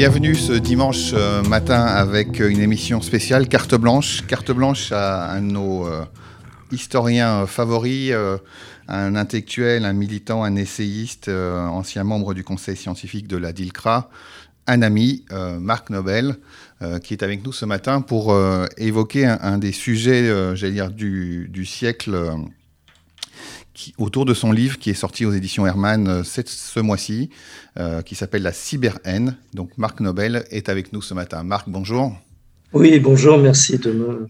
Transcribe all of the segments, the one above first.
Bienvenue ce dimanche euh, matin avec une émission spéciale Carte Blanche. Carte Blanche à un de nos euh, historiens favoris, euh, un intellectuel, un militant, un essayiste, ancien membre du conseil scientifique de la DILCRA, un ami, Marc Nobel, qui est avec nous ce matin pour évoquer un, des sujets, j'allais dire, du, du siècle autour de son livre qui est sorti aux éditions Hermann euh, ce mois-ci, euh, qui s'appelle La cyberhaine. Donc Marc Nobel est avec nous ce matin. Marc, bonjour. Oui, bonjour, merci de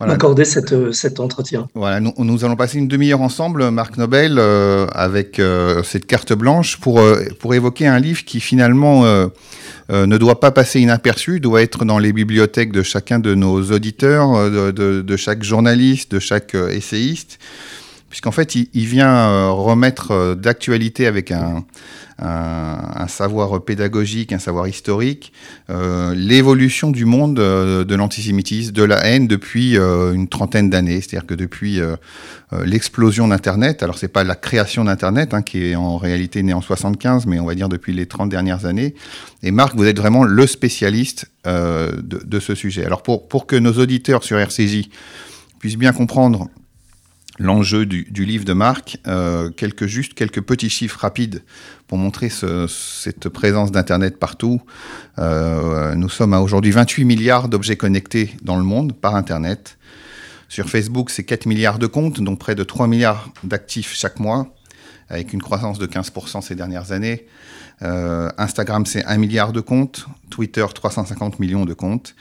m'accorder euh, cet entretien. Voilà, nous, allons passer une demi-heure ensemble, Marc Nobel, avec cette carte blanche pour, pour évoquer un livre qui finalement ne doit pas passer inaperçu, doit être dans les bibliothèques de chacun de nos auditeurs, de, de chaque journaliste, de chaque essayiste puisqu'en fait, il, vient euh, remettre euh, d'actualité avec un, savoir pédagogique, un savoir historique, euh, l'évolution du monde de l'antisémitisme, de la haine depuis une trentaine d'années. C'est-à-dire que depuis l'explosion d'Internet, alors c'est pas la création d'Internet hein, qui est en réalité née en 75, mais on va dire depuis les 30 dernières années. Et Marc, vous êtes vraiment le spécialiste de, ce sujet. Alors pour, pour que nos auditeurs sur RCJ puissent bien comprendre l'enjeu du, livre de Marc, euh, quelques, juste quelques petits chiffres rapides pour montrer cette présence d'Internet partout. Euh, nous sommes à aujourd'hui 28 milliards d'objets connectés dans le monde par Internet. Sur Facebook, c'est 4 milliards de comptes, donc près de 3 milliards d'actifs chaque mois, avec une croissance de 15% ces dernières années. Euh, Instagram, c'est 1 milliard de comptes. Twitter, 350 millions de comptes.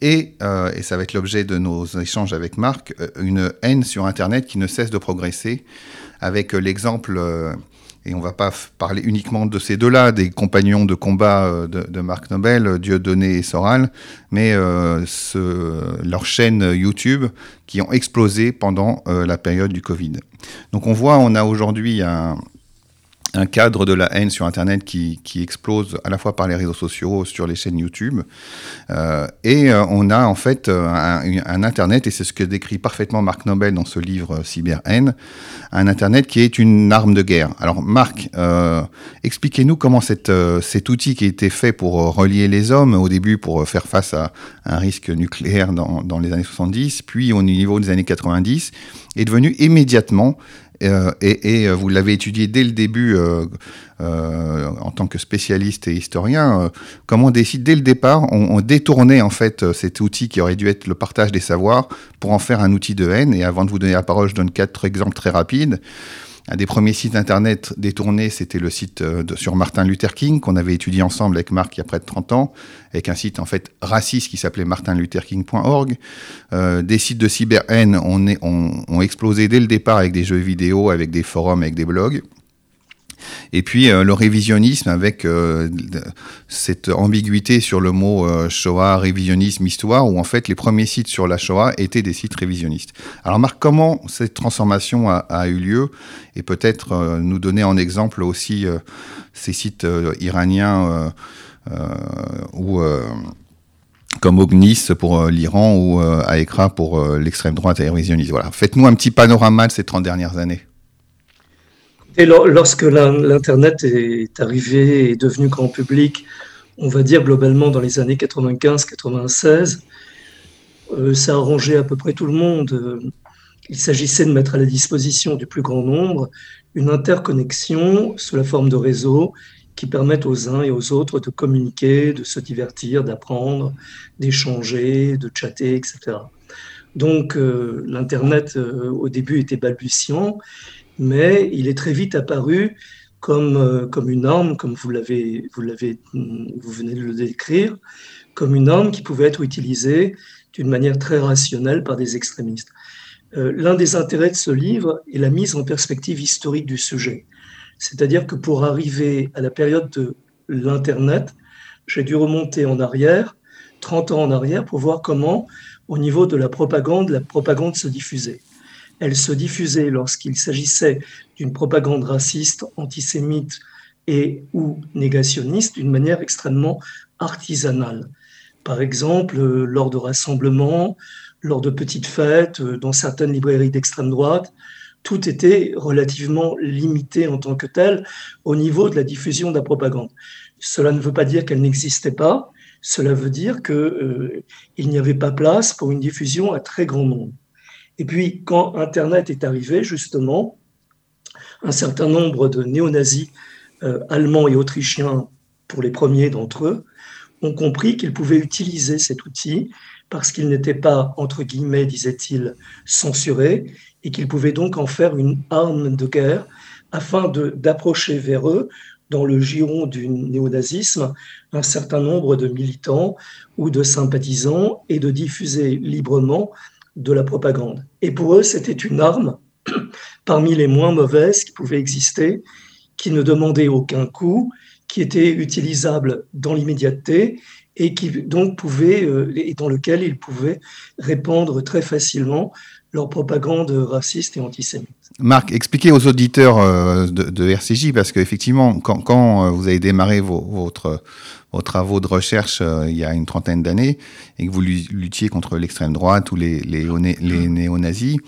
Et, euh, et ça va être l'objet de nos échanges avec Marc, euh, une haine sur Internet qui ne cesse de progresser, avec l'exemple, et on ne va pas parler uniquement de ces deux-là, des compagnons de combat de, Marc Nobel, Dieudonné et Soral, mais ce, leurs chaînes YouTube qui ont explosé pendant la période du Covid. Donc on voit, on a aujourd'hui un, un cadre de la haine sur Internet qui, qui, explose à la fois par les réseaux sociaux, sur les chaînes YouTube. Euh, et euh, on a en fait euh, un, Internet, et c'est ce que décrit parfaitement Marc Nobel dans ce livre Cyber Haine, un Internet qui est une arme de guerre. Alors Marc, expliquez-nous comment cet outil qui a été fait pour relier les hommes, au début pour faire face à un risque nucléaire dans, dans les années 70, puis au niveau des années 90, est devenu immédiatement euh, et, euh, vous l'avez étudié dès le début euh, en tant que spécialiste et historien. comment on décide dès le départ, on, détournait en fait cet outil qui aurait dû être le partage des savoirs pour en faire un outil de haine. Et avant de vous donner la parole, je donne quatre exemples très rapides. Un des premiers sites internet détournés, c'était le site euh, sur Martin Luther King qu'on avait étudié ensemble avec Marc il y a près de 30 ans, avec un site en fait raciste qui s'appelait martinlutherking.org. Euh, des sites de cyber-haine ont explosé dès le départ avec des jeux vidéo, avec des forums, avec des blogs. Et puis euh, le révisionnisme avec euh, cette ambiguïté sur le mot euh, Shoah, révisionnisme, histoire, où en fait les premiers sites sur la Shoah étaient des sites révisionnistes. Alors Marc, comment cette transformation a, eu lieu Et peut-être nous donner en exemple aussi ces sites iraniens ou comme Ognis pour l'Iran ou Aekra pour l'extrême droite et révisionniste. Voilà. Faites-nous un petit panorama de ces 30 dernières années. Et lorsque l'Internet est arrivé et est devenu grand public, on va dire globalement dans les années 95-96, euh, ça a arrangé à peu près tout le monde. Il s'agissait de mettre à la disposition du plus grand nombre une interconnexion sous la forme de réseaux qui permettent aux uns et aux autres de communiquer, de se divertir, d'apprendre, d'échanger, de chatter, etc. Donc euh, l'Internet euh, au début était balbutiant mais il est très vite apparu comme, euh, comme une arme, comme vous, l'avez, vous, l'avez, vous venez de le décrire, comme une arme qui pouvait être utilisée d'une manière très rationnelle par des extrémistes. Euh, l'un des intérêts de ce livre est la mise en perspective historique du sujet. C'est-à-dire que pour arriver à la période de l'Internet, j'ai dû remonter en arrière, 30 ans en arrière, pour voir comment, au niveau de la propagande, la propagande se diffusait elle se diffusait lorsqu'il s'agissait d'une propagande raciste, antisémite et ou négationniste d'une manière extrêmement artisanale. Par exemple, euh, lors de rassemblements, lors de petites fêtes, euh, dans certaines librairies d'extrême droite, tout était relativement limité en tant que tel au niveau de la diffusion de la propagande. cela ne veut pas dire qu'elle n'existait pas, cela veut dire qu'il n'y avait pas place pour une diffusion à très grand nombre. Et puis, quand Internet est arrivé, justement, un certain nombre de néo-nazis allemands et autrichiens, pour les premiers d'entre eux, ont compris qu'ils pouvaient utiliser cet outil parce qu'il n'était pas, entre guillemets, disait-il, censuré, et qu'ils pouvaient donc en faire une arme de guerre afin d'approcher vers eux, dans le giron du néonazisme, un certain nombre de militants ou de sympathisants et de diffuser librement de la propagande. Et pour eux, c'était une arme parmi les moins mauvaises qui pouvaient exister, qui ne demandait aucun coût, qui était utilisable dans l'immédiateté et qui donc pouvait, euh, et dans lequel ils pouvaient répandre très facilement leur propagande raciste et antisémite. Marc, expliquez aux auditeurs euh, de, RCJ, parce qu'effectivement, quand, quand, euh, vous avez démarré votre, vos travaux de recherche il y a une trentaine d'années, et que vous luttiez contre l'extrême droite ou les, les, les néo-nazis,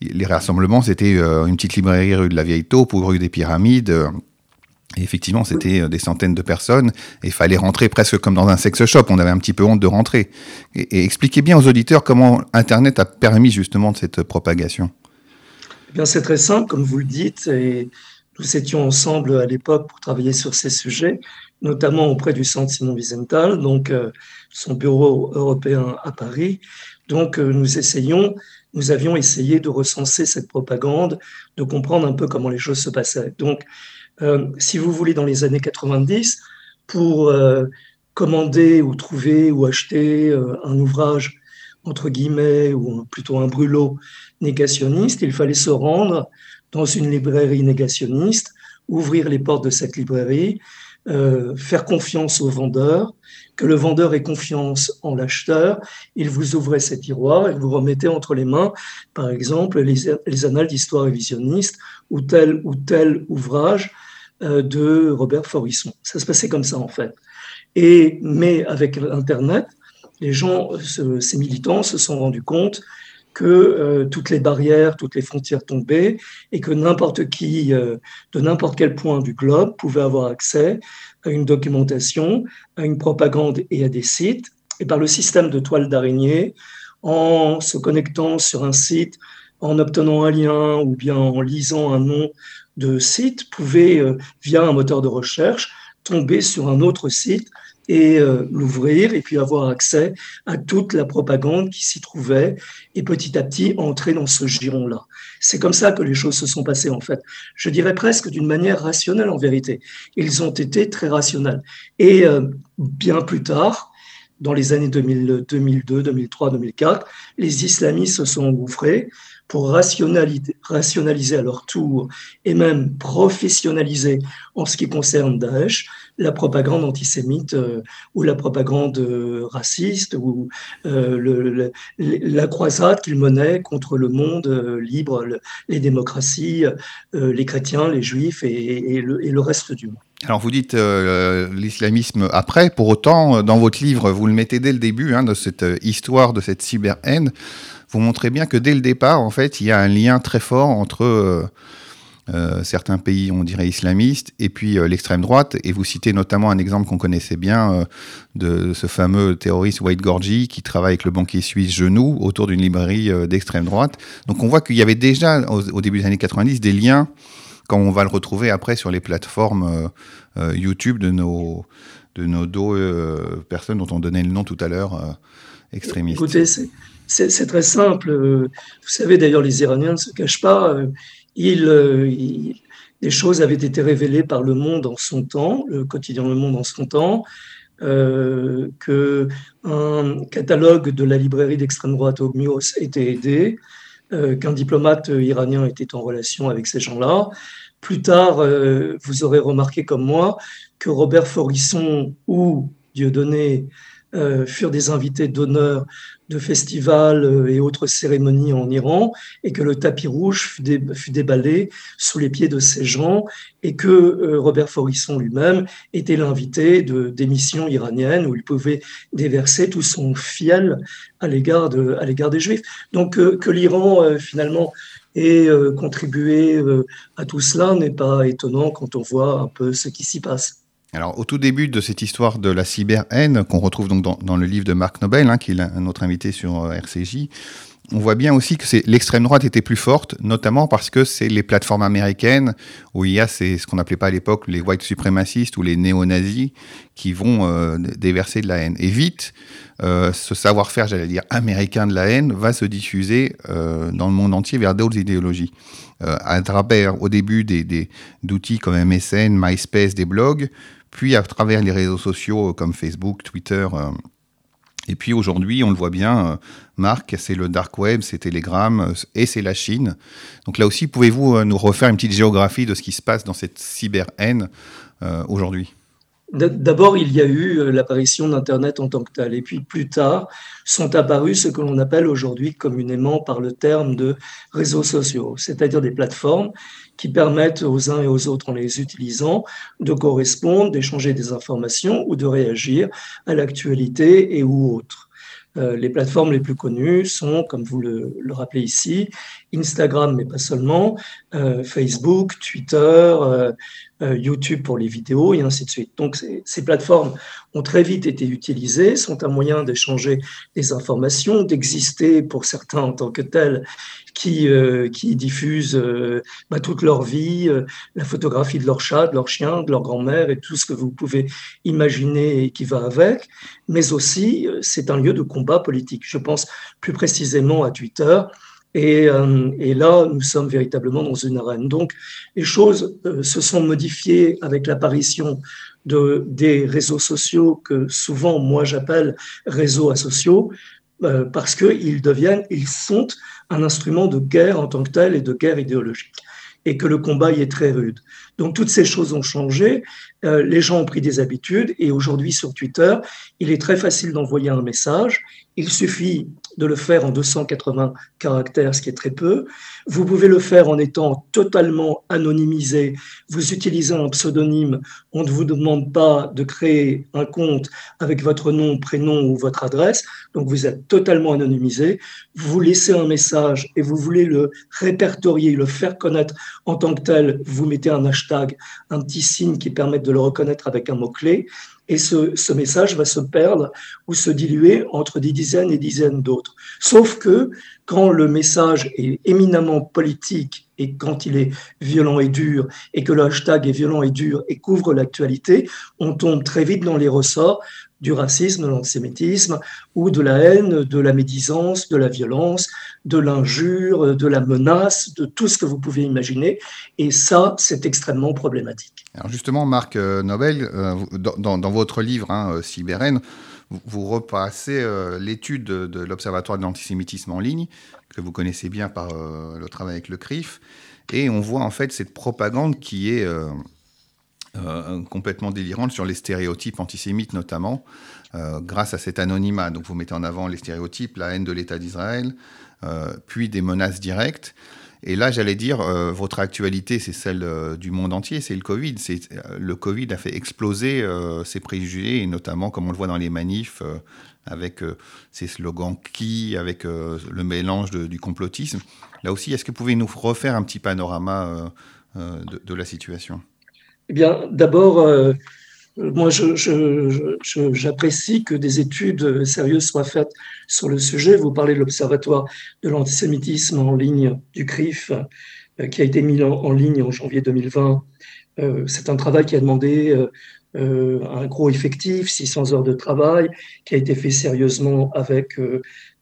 les rassemblements, c'était une petite librairie rue de la Vieille Taupe ou rue des Pyramides et effectivement, c'était euh, des centaines de personnes et il fallait rentrer presque comme dans un sex shop. On avait un petit peu honte de rentrer. Et, expliquez bien aux auditeurs comment Internet a permis justement de cette propagation. Eh bien, c'est très simple, comme vous le dites, et nous étions ensemble à l'époque pour travailler sur ces sujets, notamment auprès du Centre Simon Wiesenthal, donc euh, son bureau européen à Paris. Donc, euh, nous essayons, nous avions essayé de recenser cette propagande, de comprendre un peu comment les choses se passaient. Donc, euh, si vous voulez, dans les années 90, pour commander ou trouver ou acheter un ouvrage, entre guillemets, ou plutôt un brûlot négationniste, il fallait se rendre dans une librairie négationniste, ouvrir les portes de cette librairie, faire confiance au vendeur, que le vendeur ait confiance en l'acheteur, il vous ouvrait ses tiroirs et vous remettez entre les mains, par exemple, les, les annales d'histoire révisionniste ou tel ou tel ouvrage euh, de Robert Forisson. Ça se passait comme ça en fait. Et, mais avec Internet, les gens, ces militants se sont rendus compte que euh, toutes les barrières, toutes les frontières tombaient et que n'importe qui, euh, de n'importe quel point du globe, pouvait avoir accès à une documentation, à une propagande et à des sites. Et par le système de toile d'araignée, en se connectant sur un site, en obtenant un lien ou bien en lisant un nom de site, pouvait, euh, via un moteur de recherche, tomber sur un autre site et euh, l'ouvrir et puis avoir accès à toute la propagande qui s'y trouvait et petit à petit entrer dans ce giron-là. C'est comme ça que les choses se sont passées en fait. Je dirais presque d'une manière rationnelle en vérité. Ils ont été très rationnels. Et euh, bien plus tard, dans les années 2002, 2003, 2004, les islamistes se sont engouffrés pour rationaliser, rationaliser à leur tour et même professionnaliser en ce qui concerne Daesh la propagande antisémite euh, ou la propagande euh, raciste ou euh, la croisade qu'ils menaient contre le monde libre, les démocraties, les chrétiens, les juifs et, le, reste du monde. Alors vous dites l'islamisme après, pour autant, dans votre livre, vous le mettez dès le début hein, de cette histoire de cette cyber-haine vous montrez bien que dès le départ, en fait, il y a un lien très fort entre euh, certains pays, on dirait islamistes, et puis euh, l'extrême droite. Et vous citez notamment un exemple qu'on connaissait bien de ce fameux terroriste White Gorgi qui travaille avec le banquier suisse Genoux autour d'une librairie d'extrême droite. Donc on voit qu'il y avait déjà au, début des années 90 des liens, quand on va le retrouver après sur les plateformes YouTube de nos de nos deux personnes dont on donnait le nom tout à l'heure, extrémistes. Écoutez, c'est très simple. Vous savez, d'ailleurs, les Iraniens ne se cachent pas. Ils, des choses avaient été révélées par Le Monde en son temps, le quotidien Le Monde en son temps, euh, qu'un catalogue de la librairie d'extrême droite Ogmios était aidé, euh, qu'un diplomate iranien était en relation avec ces gens-là. Plus tard, euh, vous aurez remarqué comme moi que Robert Forisson ou Dieudonné euh, furent des invités d'honneur de festivals euh, et autres cérémonies en Iran, et que le tapis rouge fut, déballé sous les pieds de ces gens, et que euh, Robert Forisson lui-même était l'invité de d'émissions iraniennes où il pouvait déverser tout son fiel à l'égard de, à l'égard des Juifs. Donc que l'Iran finalement ait contribué à tout cela n'est pas étonnant quand on voit un peu ce qui s'y passe. Alors, au tout début de cette histoire de la cyber-haine, qu'on retrouve donc dans, le livre de Marc Nobel, hein, qui est un autre invité sur euh, RCJ, on voit bien aussi que l'extrême droite était plus forte, notamment parce que c'est les plateformes américaines où il y a ce qu'on appelait pas à l'époque les white suprémacistes ou les néo-nazis qui vont euh, déverser de la haine. Et vite, euh, ce savoir-faire, j'allais dire américain de la haine, va se diffuser dans le monde entier vers d'autres idéologies. à travers, au début, des d'outils comme MSN, MySpace, des blogs, puis à travers les réseaux sociaux comme Facebook, Twitter et puis aujourd'hui, on le voit bien, euh, Marc, c'est le dark web, c'est Telegram euh, et c'est la Chine. Donc là aussi, pouvez-vous euh, nous refaire une petite géographie de ce qui se passe dans cette cyber-haine aujourd'hui? D'abord, il y a eu l'apparition d'Internet en tant que tel. Et puis plus tard, sont apparus ce que l'on appelle aujourd'hui communément par le terme de réseaux sociaux, c'est-à-dire des plateformes qui permettent aux uns et aux autres, en les utilisant, de correspondre, d'échanger des informations ou de réagir à l'actualité et ou autre. Euh, les plateformes les plus connues sont, comme vous le, rappelez ici, Instagram, mais pas seulement, euh, Facebook, Twitter, euh, YouTube pour les vidéos et ainsi de suite. Donc ces, plateformes ont très vite été utilisées, sont un moyen d'échanger des informations, d'exister pour certains en tant que tels qui, qui diffusent bah, toute leur vie, la photographie de leur chat, de leur chien, de leur grand-mère et tout ce que vous pouvez imaginer et qui va avec, mais aussi c'est un lieu de combat politique. Je pense plus précisément à Twitter. Et, euh, et, là, nous sommes véritablement dans une arène. Donc, les choses euh, se sont modifiées avec l'apparition de, des réseaux sociaux que souvent, moi, j'appelle réseaux asociaux, euh, parce qu'ils deviennent, ils sont un instrument de guerre en tant que tel et de guerre idéologique et que le combat y est très rude. Donc toutes ces choses ont changé, euh, les gens ont pris des habitudes et aujourd'hui sur Twitter, il est très facile d'envoyer un message. Il suffit de le faire en 280 caractères, ce qui est très peu. Vous pouvez le faire en étant totalement anonymisé. Vous utilisez un pseudonyme. On ne vous demande pas de créer un compte avec votre nom, prénom ou votre adresse. Donc vous êtes totalement anonymisé. Vous laissez un message et vous voulez le répertorier, le faire connaître en tant que tel. Vous mettez un hashtag, un petit signe qui permet de le reconnaître avec un mot-clé et ce, message va se perdre ou se diluer entre des dizaines et dizaines d'autres. Sauf que quand le message est éminemment politique et quand il est violent et dur, et que le hashtag est violent et dur et couvre l'actualité, on tombe très vite dans les ressorts du racisme, de l'antisémitisme, ou de la haine, de la médisance, de la violence, de l'injure, de la menace, de tout ce que vous pouvez imaginer. Et ça, c'est extrêmement problématique. Alors justement, Marc euh, Nobel, euh, dans, votre livre, hein, euh, vous repassez l'étude de, l'Observatoire de l'antisémitisme en ligne, que vous connaissez bien par le travail avec le CRIF, et on voit en fait cette propagande qui est euh, complètement délirante sur les stéréotypes antisémites notamment, euh, grâce à cet anonymat. Donc vous mettez en avant les stéréotypes, la haine de l'État d'Israël, euh, puis des menaces directes. Et là, j'allais dire, votre actualité, c'est celle du monde entier, c'est le Covid. le Covid a fait exploser ces préjugés, et notamment, comme on le voit dans les manifs, avec ces slogans qui, avec le mélange du complotisme. Là aussi, est-ce que vous pouvez nous refaire un petit panorama de la situation? Eh bien, d'abord, euh, moi, j'apprécie que des études sérieuses soient faites sur le sujet. Vous parlez de l'Observatoire de l'antisémitisme en ligne du CRIF, euh, qui a été mis en, ligne en janvier 2020. Euh, c'est un travail qui a demandé un gros effectif, 600 heures de travail, qui a été fait sérieusement avec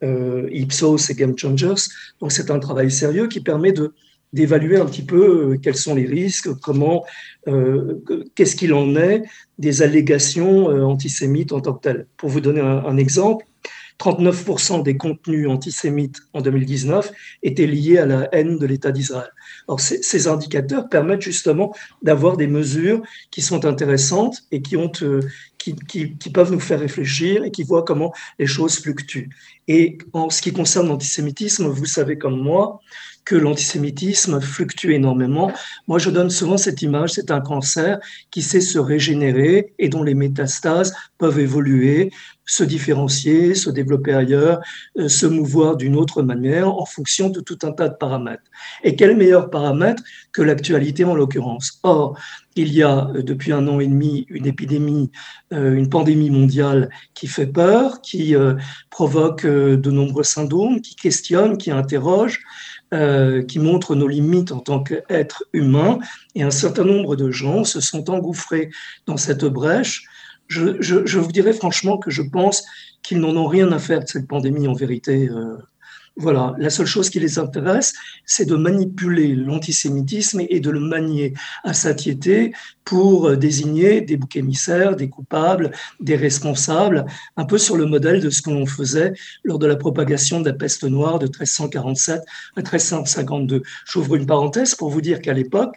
Ipsos et Game Changers. Donc, c'est un travail sérieux qui permet de d'évaluer un petit peu euh, quels sont les risques, comment, euh, qu'est-ce qu'il en est des allégations euh, antisémites en tant que telles. Pour vous donner un, exemple, 39% des contenus antisémites en 2019 étaient liés à la haine de l'État d'Israël. Alors, ces, indicateurs permettent justement d'avoir des mesures qui sont intéressantes et qui, ont, qui, qui, qui, peuvent nous faire réfléchir et qui voient comment les choses fluctuent. Et en ce qui concerne l'antisémitisme, vous savez comme moi que l'antisémitisme fluctue énormément. Moi, je donne souvent cette image, c'est un cancer qui sait se régénérer et dont les métastases peuvent évoluer se différencier, se développer ailleurs, euh, se mouvoir d'une autre manière en fonction de tout un tas de paramètres. Et quel meilleur paramètre que l'actualité en l'occurrence? Or, il y a euh, depuis un an et demi une épidémie, euh, une pandémie mondiale qui fait peur, qui provoque de nombreux syndromes, qui questionne, qui interroge, qui montre nos limites en tant qu'être humain. Et un certain nombre de gens se sont engouffrés dans cette brèche je, vous dirais franchement que je pense qu'ils n'en ont rien à faire de cette pandémie en vérité. Euh, voilà, la seule chose qui les intéresse, c'est de manipuler l'antisémitisme et de le manier à satiété pour désigner des boucs émissaires, des coupables, des responsables, un peu sur le modèle de ce que l'on faisait lors de la propagation de la peste noire de 1347 à 1352. J'ouvre une parenthèse pour vous dire qu'à l'époque,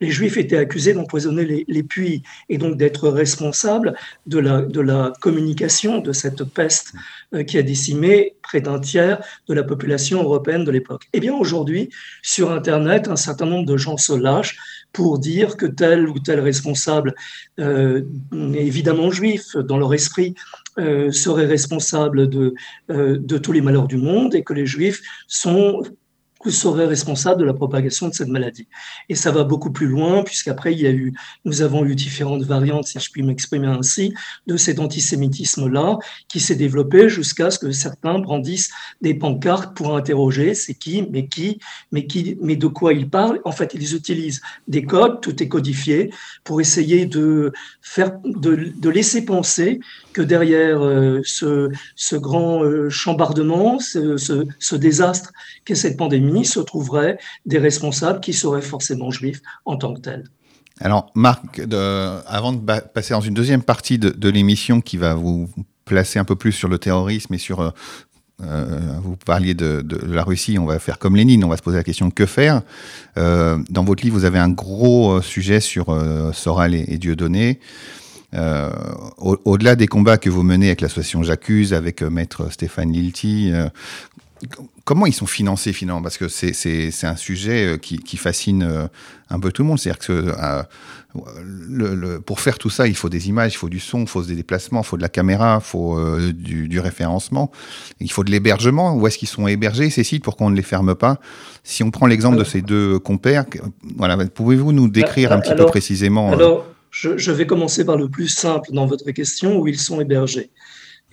les Juifs étaient accusés d'empoisonner les, puits et donc d'être responsables de la, de la communication de cette peste euh, qui a décimé près d'un tiers de la population européenne de l'époque. Eh bien, aujourd'hui, sur Internet, un certain nombre de gens se lâchent pour dire que tel ou tel responsable, euh, évidemment juif dans leur esprit, euh, serait responsable de, de tous les malheurs du monde et que les juifs sont serait responsable de la propagation de cette maladie. Et ça va beaucoup plus loin, puisqu'après, il y a eu, nous avons eu différentes variantes, si je puis m'exprimer ainsi, de cet antisémitisme-là, qui s'est développé jusqu'à ce que certains brandissent des pancartes pour interroger c'est qui, mais qui, mais qui, mais de quoi ils parlent. En fait, ils utilisent des codes, tout est codifié, pour essayer de faire, de laisser penser que derrière euh, ce, grand euh, chambardement, ce désastre qu'est cette pandémie, se trouveraient des responsables qui seraient forcément juifs en tant que tels. Alors, Marc, avant de passer dans une deuxième partie de, l'émission qui va vous placer un peu plus sur le terrorisme et sur. Euh, vous parliez de, la Russie, on va faire comme Lénine, on va se poser la question que faire? dans votre livre, vous avez un gros sujet sur Soral et, et Dieudonné. Euh, au-delà des combats que vous menez avec l'association J'accuse, avec euh, Maître Stéphane Lilti, euh, comment ils sont financés finalement? Parce que c'est un sujet qui, fascine un peu tout le monde. C'est-à-dire que le, pour faire tout ça, il faut des images, il faut du son, il faut des déplacements, il faut de la caméra, il faut du, référencement, il faut de l'hébergement. Où est-ce qu'ils sont hébergés ces sites pour qu'on ne les ferme pas? Si on prend l'exemple de ces deux compères, voilà, pouvez-vous nous décrire un petit peu précisément je, vais commencer par le plus simple dans votre question, où ils sont hébergés.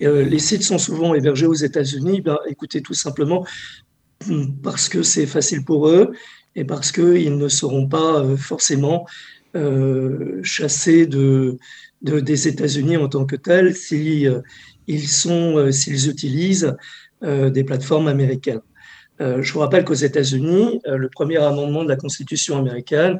Euh, les sites sont souvent hébergés aux États-Unis. Ben, écoutez, tout simplement parce que c'est facile pour eux et parce qu'ils ne seront pas euh, forcément euh, chassés de, des États-Unis en tant que tels s'ils utilisent des plateformes américaines. je vous rappelle qu'aux États-Unis, le premier amendement de la Constitution américaine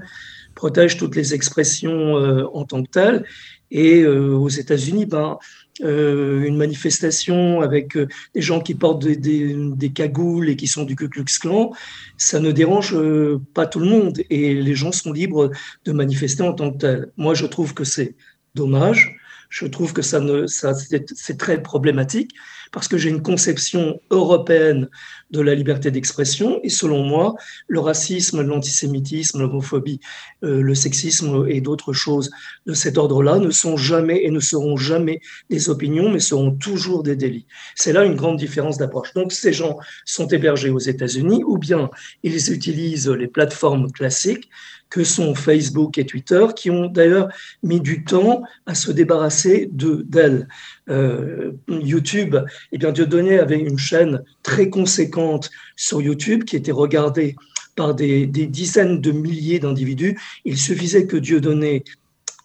protège toutes les expressions euh, en tant que telles. Et euh, aux États-Unis, ben, euh, une manifestation avec des gens qui portent des, cagoules et qui sont du Ku Klux Klan, ça ne dérange pas tout le monde et les gens sont libres de manifester en tant que tel. Moi, je trouve que c'est dommage. Je trouve que ça ça, c'est très problématique parce que j'ai une conception européenne de la liberté d'expression. Et selon moi, le racisme, l'antisémitisme, l'homophobie, euh, le sexisme et d'autres choses de cet ordre-là ne sont jamais et ne seront jamais des opinions, mais seront toujours des délits. C'est là une grande différence d'approche. Donc ces gens sont hébergés aux États-Unis ou bien ils utilisent les plateformes classiques que sont Facebook et Twitter, qui ont d'ailleurs mis du temps à se débarrasser de d'elles. Euh, YouTube, eh bien Dieudonné avait une chaîne très conséquente sur YouTube qui était regardée par des, des dizaines de milliers d'individus. Il suffisait que Dieudonné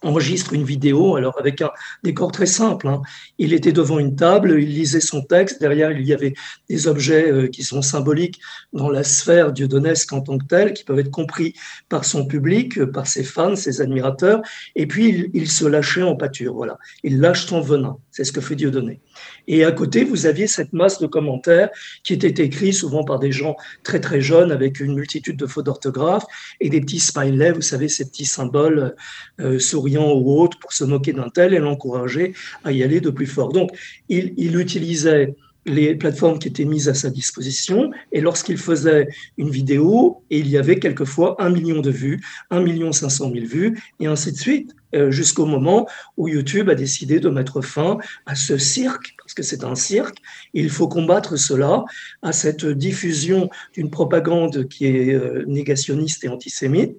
enregistre une vidéo, alors avec un décor très simple. Hein. Il était devant une table, il lisait son texte, derrière il y avait des objets euh, qui sont symboliques dans la sphère dieudonesque en tant que telle, qui peuvent être compris par son public, euh, par ses fans, ses admirateurs, et puis il, se lâchait en pâture, voilà. Il lâche son venin, c'est ce que fait Dieudonné. Et à côté, vous aviez cette masse de commentaires qui étaient écrits souvent par des gens très très jeunes avec une multitude de fautes d'orthographe et des petits smileys, vous savez, ces petits symboles euh, souriants ou autres pour se moquer d'un tel et l'encourager à y aller de plus fort. Donc, il, il utilisait les plateformes qui étaient mises à sa disposition. Et lorsqu'il faisait une vidéo, il y avait quelquefois un million de vues, un million cinq cent mille vues, et ainsi de suite. Euh, jusqu'au moment où YouTube a décidé de mettre fin à ce cirque, parce que c'est un cirque. Il faut combattre cela, à cette diffusion d'une propagande qui est euh, négationniste et antisémite.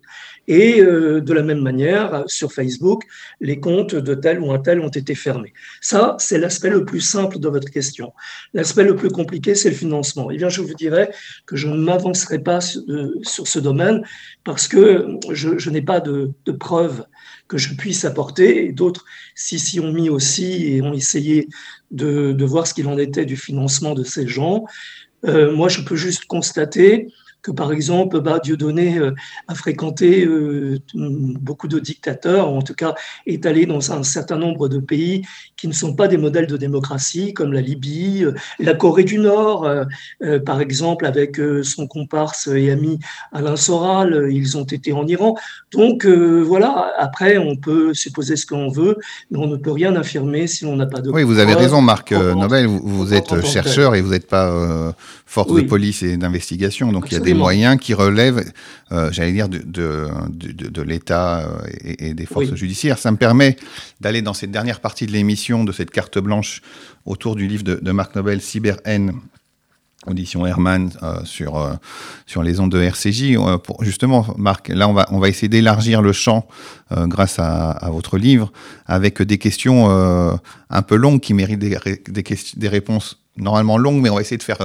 Et euh, de la même manière, sur Facebook, les comptes de tel ou un tel ont été fermés. Ça, c'est l'aspect le plus simple de votre question. L'aspect le plus compliqué, c'est le financement. Eh bien, je vous dirais que je ne m'avancerai pas sur, ce domaine parce que je, n'ai pas de, de preuves que je puisse apporter. Et d'autres s'y ont mis aussi et ont essayé de, de voir ce qu'il en était du financement de ces gens. Euh, moi, je peux juste constater que par exemple, bah, Dieudonné euh, a fréquenté euh, beaucoup de dictateurs, en tout cas est allé dans un certain nombre de pays qui ne sont pas des modèles de démocratie, comme la Libye, euh, la Corée du Nord, par exemple, avec son comparse et ami Alain Soral, ils ont été en Iran. Donc voilà, après, on peut supposer ce qu'on veut, mais on ne peut rien affirmer si on n'a pas de... Oui, vous avez raison, Marc Nobel, vous, êtes chercheur et vous n'êtes pas force de police et d'investigation, donc il y a des moyens qui relèvent, euh, j'allais dire, de, de, de, l'État euh, et, des forces judiciaires. Ça me permet d'aller dans cette dernière partie de l'émission, de cette carte blanche autour du livre de, Marc Nobel, Cyber N, audition Herman euh, sur sur les ondes de RCJ. pour, justement, Marc, là on va on va essayer d'élargir le champ grâce à, à, votre livre avec des questions un peu longues qui méritent des, des, des réponses normalement longues, mais on va essayer de faire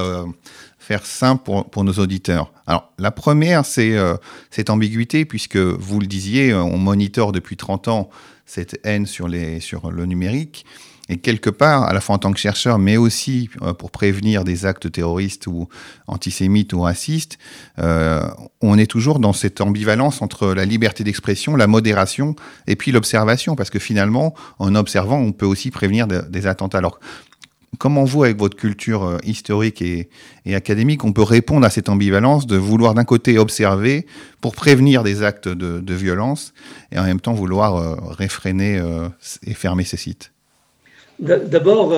faire simple pour, nos auditeurs. Alors, la première, c'est euh, cette ambiguïté, puisque vous le disiez, euh, on monitore depuis 30 ans cette haine sur, le numérique. Et quelque part, à la fois en tant que chercheur, mais aussi euh, pour prévenir des actes terroristes ou antisémites ou racistes, on est toujours dans cette ambivalence entre la liberté d'expression, la modération et puis l'observation, parce que finalement, en observant, on peut aussi prévenir des attentats. Alors, comment vous, avec votre culture euh, historique et, académique, on peut répondre à cette ambivalence de vouloir d'un côté observer pour prévenir des actes de, violence et en même temps vouloir euh, réfréner euh, et fermer ces sites? D'abord,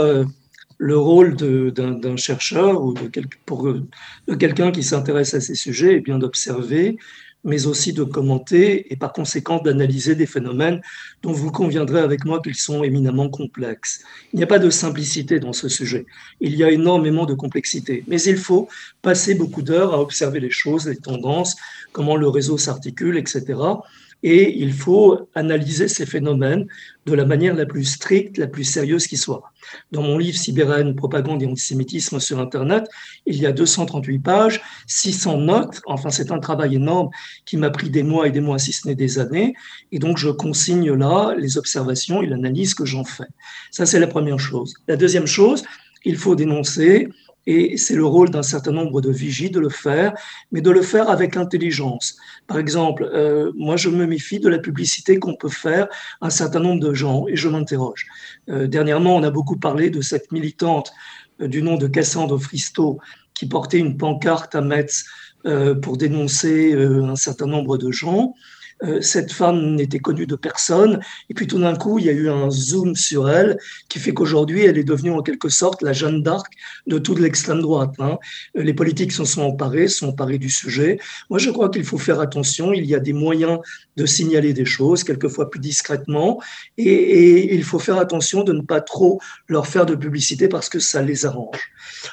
le rôle d'un chercheur ou de, de quelqu'un qui s'intéresse à ces sujets est bien d'observer, mais aussi de commenter et par conséquent d'analyser des phénomènes dont vous conviendrez avec moi qu'ils sont éminemment complexes. Il n'y a pas de simplicité dans ce sujet, il y a énormément de complexité, mais il faut passer beaucoup d'heures à observer les choses, les tendances, comment le réseau s'articule, etc et il faut analyser ces phénomènes de la manière la plus stricte, la plus sérieuse qui soit. Dans mon livre Cyberhaine, propagande et antisémitisme sur Internet, il y a 238 pages, 600 notes, enfin c'est un travail énorme qui m'a pris des mois et des mois, si ce n'est des années, et donc je consigne là les observations et l'analyse que j'en fais. Ça c'est la première chose. La deuxième chose, il faut dénoncer et c'est le rôle d'un certain nombre de vigies de le faire, mais de le faire avec intelligence. Par exemple, euh, moi, je me méfie de la publicité qu'on peut faire à un certain nombre de gens, et je m'interroge. Euh, dernièrement, on a beaucoup parlé de cette militante euh, du nom de Cassandre Fristo, qui portait une pancarte à Metz pour dénoncer un certain nombre de gens. Euh, cette femme n'était connue de personne. Et puis tout d'un coup, il y a eu un zoom sur elle qui fait qu'aujourd'hui, elle est devenue en quelque sorte la Jeanne d'Arc de toute l'extrême droite. Hein. Euh, les politiques s'en sont emparés, sont emparés du sujet. Moi, je crois qu'il faut faire attention. Il y a des moyens de signaler des choses, quelquefois plus discrètement. Et, et il faut faire attention de ne pas trop leur faire de publicité parce que ça les arrange.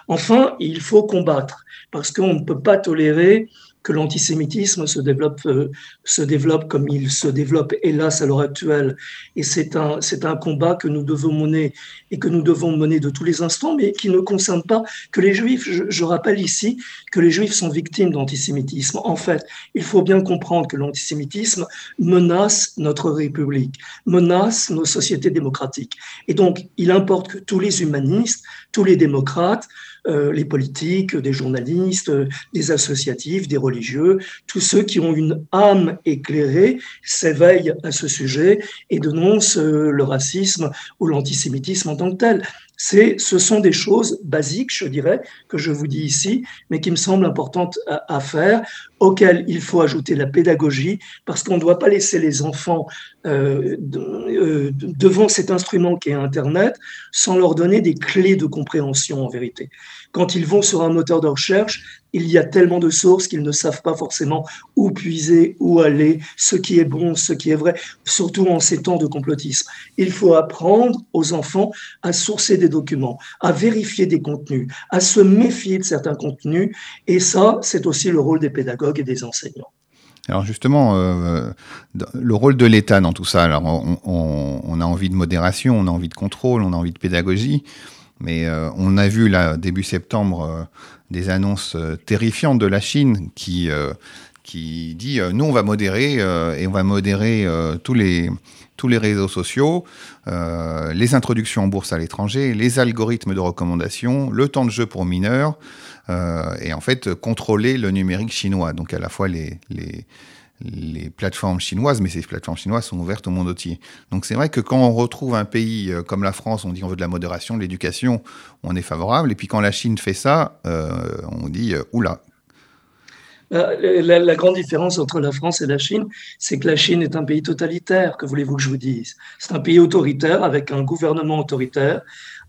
Enfin, il faut combattre parce qu'on ne peut pas tolérer que l'antisémitisme se développe, euh, se développe comme il se développe, hélas, à l'heure actuelle. Et c'est un, un combat que nous devons mener et que nous devons mener de tous les instants, mais qui ne concerne pas que les juifs. Je, rappelle ici que les juifs sont victimes d'antisémitisme. En fait, il faut bien comprendre que l'antisémitisme menace notre République, menace nos sociétés démocratiques. Et donc, il importe que tous les humanistes, tous les démocrates, euh, les politiques, des journalistes, des associatifs, des religieux, tous ceux qui ont une âme éclairée s'éveillent à ce sujet et dénoncent euh, le racisme ou l'antisémitisme en tant que tel. Ce sont des choses basiques, je dirais, que je vous dis ici, mais qui me semblent importantes à, faire, auxquelles il faut ajouter la pédagogie, parce qu'on ne doit pas laisser les enfants euh, devant cet instrument qui est Internet sans leur donner des clés de compréhension en vérité. Quand ils vont sur un moteur de recherche, il y a tellement de sources qu'ils ne savent pas forcément où puiser, où aller, ce qui est bon, ce qui est vrai, surtout en ces temps de complotisme. Il faut apprendre aux enfants à sourcer des documents, à vérifier des contenus, à se méfier de certains contenus, et ça, c'est aussi le rôle des pédagogues et des enseignants. Alors justement, euh, le rôle de l'État dans tout ça, alors on, a envie de modération, on a envie de contrôle, on a envie de pédagogie, mais euh, on a vu là, début septembre, euh, des annonces terrifiantes de la Chine qui, qui dit, nous on va modérer et on va modérer tous, les, tous les réseaux sociaux, les introductions en bourse à l'étranger, les algorithmes de recommandation, le temps de jeu pour mineurs, euh, et en fait contrôler le numérique chinois. Donc à la fois les, les plateformes chinoises, mais ces plateformes chinoises sont ouvertes au monde entier. Donc c'est vrai que quand on retrouve un pays euh, comme la France, on dit on veut de la modération, de l'éducation, on est favorable. Et puis quand la Chine fait ça, euh, on dit oula. La, la, grande différence entre la France et la Chine, c'est que la Chine est un pays totalitaire, que voulez-vous que je vous dise C'est un pays autoritaire avec un gouvernement autoritaire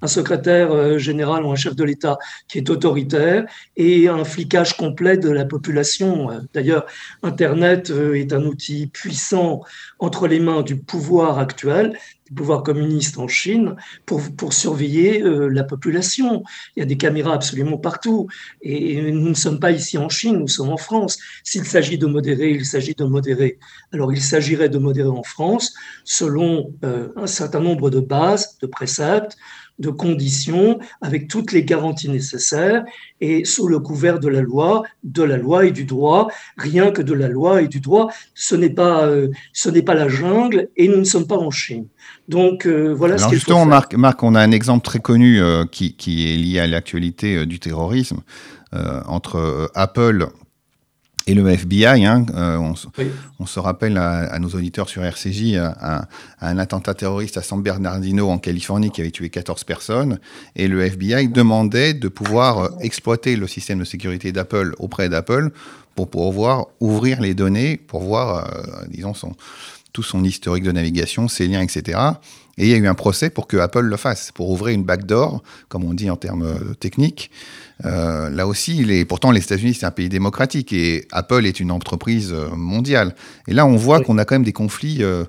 un secrétaire euh, général ou un chef de l'État qui est autoritaire et un flicage complet de la population. D'ailleurs, Internet euh, est un outil puissant entre les mains du pouvoir actuel du pouvoir communiste en Chine pour, pour surveiller euh, la population. Il y a des caméras absolument partout. Et nous ne sommes pas ici en Chine, nous sommes en France. S'il s'agit de modérer, il s'agit de modérer. Alors il s'agirait de modérer en France selon un certain nombre de bases, de préceptes, de conditions avec toutes les garanties nécessaires et sous le couvert de la loi, de la loi et du droit, rien que de la loi et du droit. Ce n'est pas, euh, ce n'est pas la jungle et nous ne sommes pas en Chine. Donc euh, voilà ce qu'il justement, Marc, Marc, on a un exemple très connu euh, qui, qui, est lié à l'actualité du terrorisme entre Apple et le FBI, hein, euh, on, se rappelle à, nos auditeurs sur RCJ, à, un attentat terroriste à San Bernardino en Californie qui avait tué 14 personnes, et le FBI demandait de pouvoir euh, exploiter le système de sécurité d'Apple auprès d'Apple pour pouvoir ouvrir les données, pour voir, euh, disons, son, tout son historique de navigation, ses liens, etc. Et il y a eu un procès pour que Apple le fasse, pour ouvrir une backdoor, comme on dit en termes techniques, euh, là aussi, pourtant, les États-Unis, c'est un pays démocratique et Apple est une entreprise euh, mondiale. Et là, on voit qu'on a quand même des conflits euh,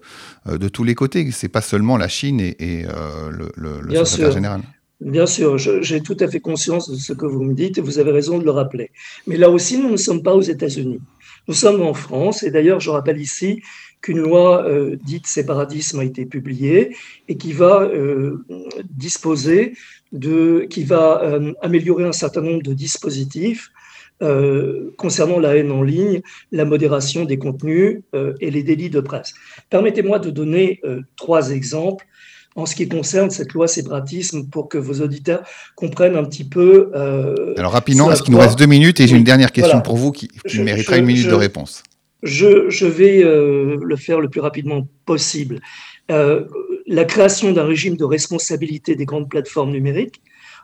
de tous les côtés. C'est pas seulement la Chine et, le, le, secrétaire général. Bien sûr, j'ai tout à fait conscience de ce que vous me dites et vous avez raison de le rappeler. Mais là aussi, nous ne sommes pas aux États-Unis. Nous sommes en France et d'ailleurs, je rappelle ici qu'une loi dite séparatisme a été publiée et qui va disposer de, qui va euh, améliorer un certain nombre de dispositifs euh, concernant la haine en ligne, la modération des contenus euh, et les délits de presse. Permettez-moi de donner trois exemples en ce qui concerne cette loi séparatisme pour que vos auditeurs comprennent un petit peu. Alors rapidement, parce qu'il nous reste deux minutes et j'ai une dernière question pour vous qui, méritera une minute de réponse. Je, je vais le faire le plus rapidement possible. Euh, la création d'un régime de responsabilité des grandes plateformes numériques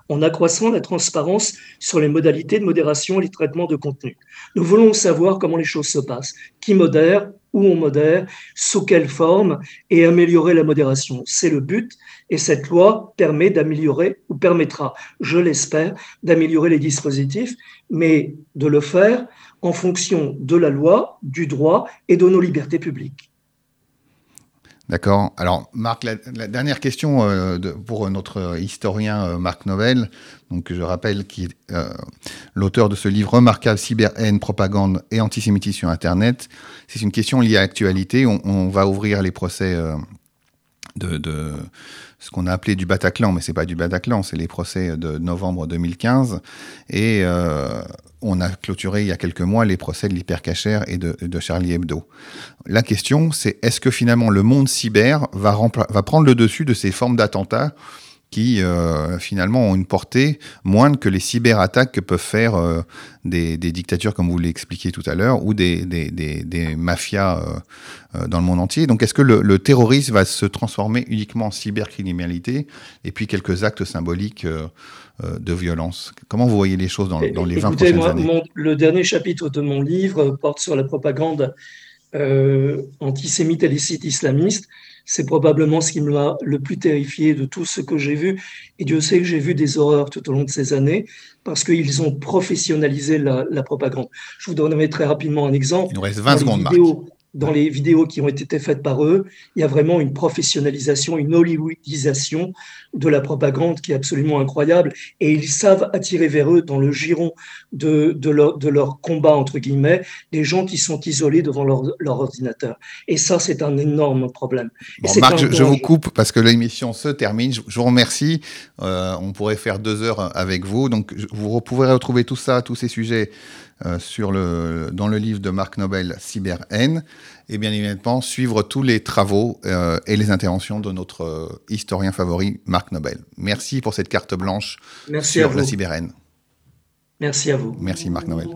en accroissant la transparence sur les modalités de modération et les traitements de contenu. Nous voulons savoir comment les choses se passent, qui modère, où on modère, sous quelle forme, et améliorer la modération. C'est le but, et cette loi permet d'améliorer, ou permettra, je l'espère, d'améliorer les dispositifs, mais de le faire en fonction de la loi, du droit et de nos libertés publiques. D'accord. Alors, Marc, la, dernière question euh, pour notre historien euh, Marc Novel, donc je rappelle qui est euh, l'auteur de ce livre remarquable Cyber-haine, propagande et antisémitisme sur Internet. C'est une question liée à l'actualité. On, va ouvrir les procès de, ce qu'on a appelé du Bataclan, mais c'est pas du Bataclan, c'est les procès de novembre 2015. Et on a clôturé il y a quelques mois les procès de l'hypercachère et de, Charlie Hebdo. La question, c'est est-ce que finalement le monde cyber va prendre le dessus de ces formes d'attentats qui euh, finalement ont une portée moindre que les cyberattaques que peuvent faire euh, des, dictatures, comme vous l'expliquiez tout à l'heure, ou des, des, mafias euh, dans le monde entier. Donc est-ce que le, terrorisme va se transformer uniquement en cybercriminalité et puis quelques actes symboliques de violence? Comment vous voyez les choses dans, dans les 20 prochaines années? Le dernier chapitre de mon livre porte sur la propagande antisémite et les sites islamistes. C'est probablement ce qui m'a le plus terrifié de tout ce que j'ai vu. Et Dieu sait que j'ai vu des horreurs tout au long de ces années parce qu'ils ont professionnalisé la, propagande. Je vous donnerai très rapidement un exemple. Il nous reste 20 secondes, Marc dans les vidéos qui ont été faites par eux, il y a vraiment une professionnalisation, une hollywoodisation de la propagande qui est absolument incroyable. Et ils savent attirer vers eux, dans le giron de, de, leur, de leur combat, entre guillemets, des gens qui sont isolés devant leur, leur ordinateur. Et ça, c'est un énorme problème. Bon, Marc, je, vous coupe parce que l'émission se termine. Je, vous remercie. Euh, on pourrait faire deux heures avec vous. Donc, vous pourrez retrouver tout ça, tous ces sujets euh, sur le, dans le livre de Marc Nobel, Cyber et bien évidemment suivre tous les travaux euh, et les interventions de notre euh, historien favori, Marc Nobel. Merci pour cette carte blanche Merci sur la Cyber. Merci à vous. Merci Marc Nobel.